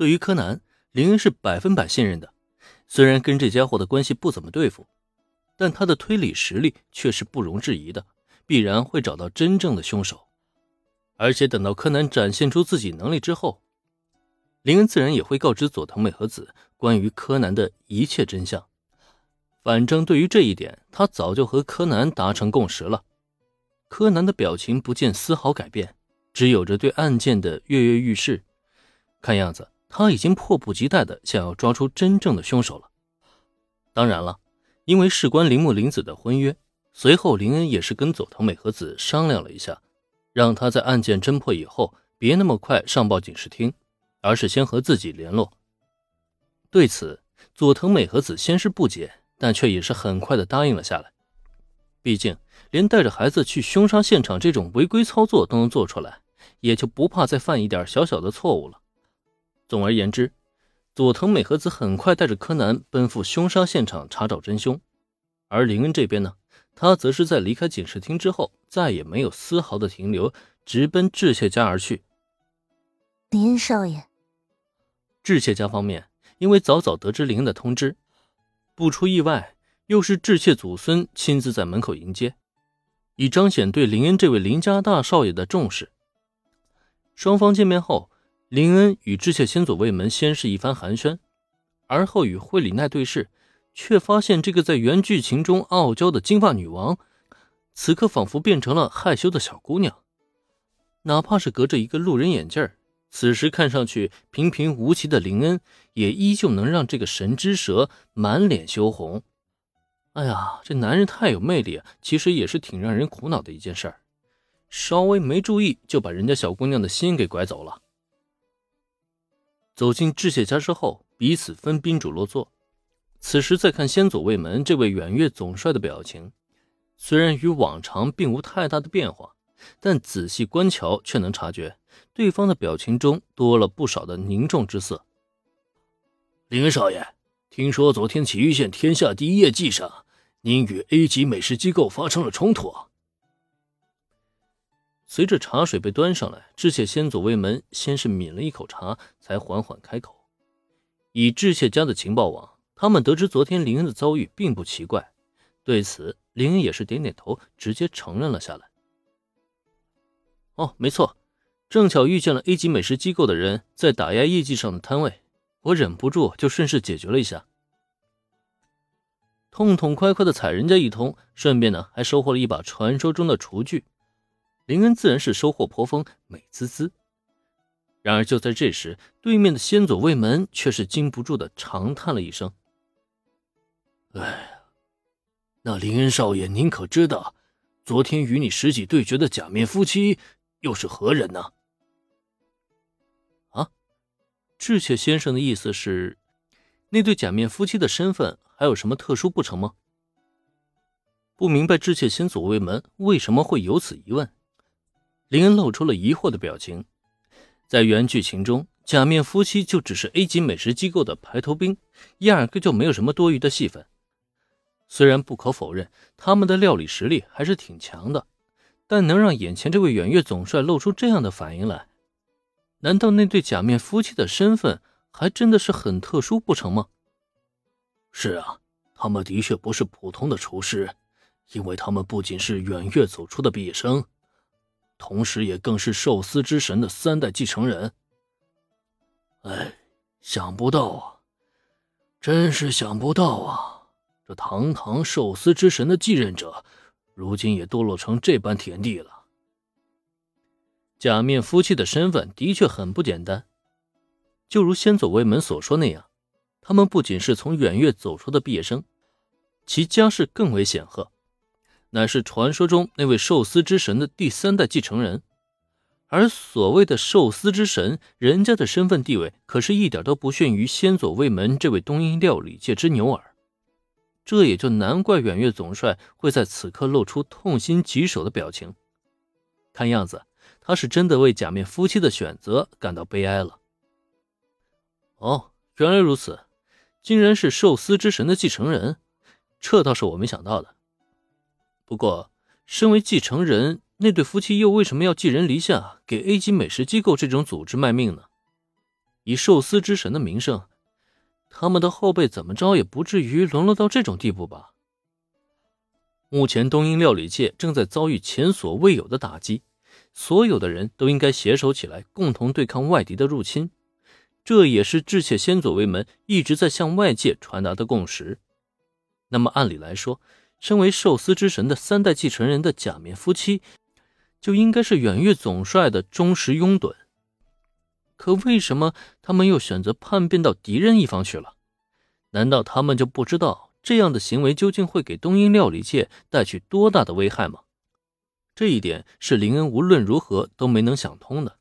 对于柯南，林恩是百分百信任的。虽然跟这家伙的关系不怎么对付，但他的推理实力却是不容置疑的，必然会找到真正的凶手。而且等到柯南展现出自己能力之后，林恩自然也会告知佐藤美和子关于柯南的一切真相。反正对于这一点，他早就和柯南达成共识了。柯南的表情不见丝毫改变，只有着对案件的跃跃欲试。看样子，他已经迫不及待的想要抓出真正的凶手了。当然了，因为事关铃木林子的婚约，随后林恩也是跟佐藤美和子商量了一下，让他在案件侦破以后，别那么快上报警视厅。而是先和自己联络。对此，佐藤美和子先是不解，但却也是很快的答应了下来。毕竟，连带着孩子去凶杀现场这种违规操作都能做出来，也就不怕再犯一点小小的错误了。总而言之，佐藤美和子很快带着柯南奔赴凶杀现场查找真凶，而林恩这边呢，他则是在离开警视厅之后，再也没有丝毫的停留，直奔致谢家而去。林恩少爷。致谢家方面，因为早早得知林恩的通知，不出意外，又是致谢祖孙亲自在门口迎接，以彰显对林恩这位林家大少爷的重视。双方见面后，林恩与致谢先祖卫门先是一番寒暄，而后与惠里奈对视，却发现这个在原剧情中傲娇的金发女王，此刻仿佛变成了害羞的小姑娘，哪怕是隔着一个路人眼镜。此时看上去平平无奇的林恩，也依旧能让这个神之蛇满脸羞红。哎呀，这男人太有魅力！其实也是挺让人苦恼的一件事儿，稍微没注意就把人家小姑娘的心给拐走了。走进智谢家之后，彼此分宾主落座。此时再看先祖卫门这位远月总帅的表情，虽然与往常并无太大的变化，但仔细观瞧却能察觉。对方的表情中多了不少的凝重之色。林少爷，听说昨天祁玉县天下第一夜祭上，您与 A 级美食机构发生了冲突。随着茶水被端上来，致谢先祖卫门先是抿了一口茶，才缓缓开口。以致谢家的情报网，他们得知昨天林恩的遭遇并不奇怪。对此，林恩也是点点头，直接承认了下来。哦，没错。正巧遇见了 A 级美食机构的人在打压业绩上的摊位，我忍不住就顺势解决了一下，痛痛快快的踩人家一通，顺便呢还收获了一把传说中的厨具。林恩自然是收获颇丰，美滋滋。然而就在这时，对面的先佐卫门却是禁不住的长叹了一声：“哎，那林恩少爷，您可知道，昨天与你实际对决的假面夫妻又是何人呢？”啊智切先生的意思是，那对假面夫妻的身份还有什么特殊不成吗？不明白智切先祖卫门为什么会有此疑问，林恩露出了疑惑的表情。在原剧情中，假面夫妻就只是 A 级美食机构的排头兵，压根就没有什么多余的戏份。虽然不可否认他们的料理实力还是挺强的，但能让眼前这位远月总帅露出这样的反应来。难道那对假面夫妻的身份还真的是很特殊不成吗？是啊，他们的确不是普通的厨师，因为他们不仅是远月走出的毕业生，同时也更是寿司之神的三代继承人。哎，想不到啊，真是想不到啊！这堂堂寿司之神的继任者，如今也堕落成这般田地了。假面夫妻的身份的确很不简单，就如先祖卫门所说那样，他们不仅是从远月走出的毕业生，其家世更为显赫，乃是传说中那位寿司之神的第三代继承人。而所谓的寿司之神，人家的身份地位可是一点都不逊于先祖卫门这位东瀛料理界之牛耳。这也就难怪远月总帅会在此刻露出痛心疾首的表情，看样子。他是真的为假面夫妻的选择感到悲哀了。哦，原来如此，竟然是寿司之神的继承人，这倒是我没想到的。不过，身为继承人，那对夫妻又为什么要寄人篱下，给 A 级美食机构这种组织卖命呢？以寿司之神的名声，他们的后辈怎么着也不至于沦落到这种地步吧？目前东瀛料理界正在遭遇前所未有的打击，所有的人都应该携手起来，共同对抗外敌的入侵。这也是智切先祖为门一直在向外界传达的共识。那么，按理来说，身为寿司之神的三代继承人的假面夫妻，就应该是远月总帅的忠实拥趸。可为什么他们又选择叛变到敌人一方去了？难道他们就不知道这样的行为究竟会给东瀛料理界带去多大的危害吗？这一点是林恩无论如何都没能想通的。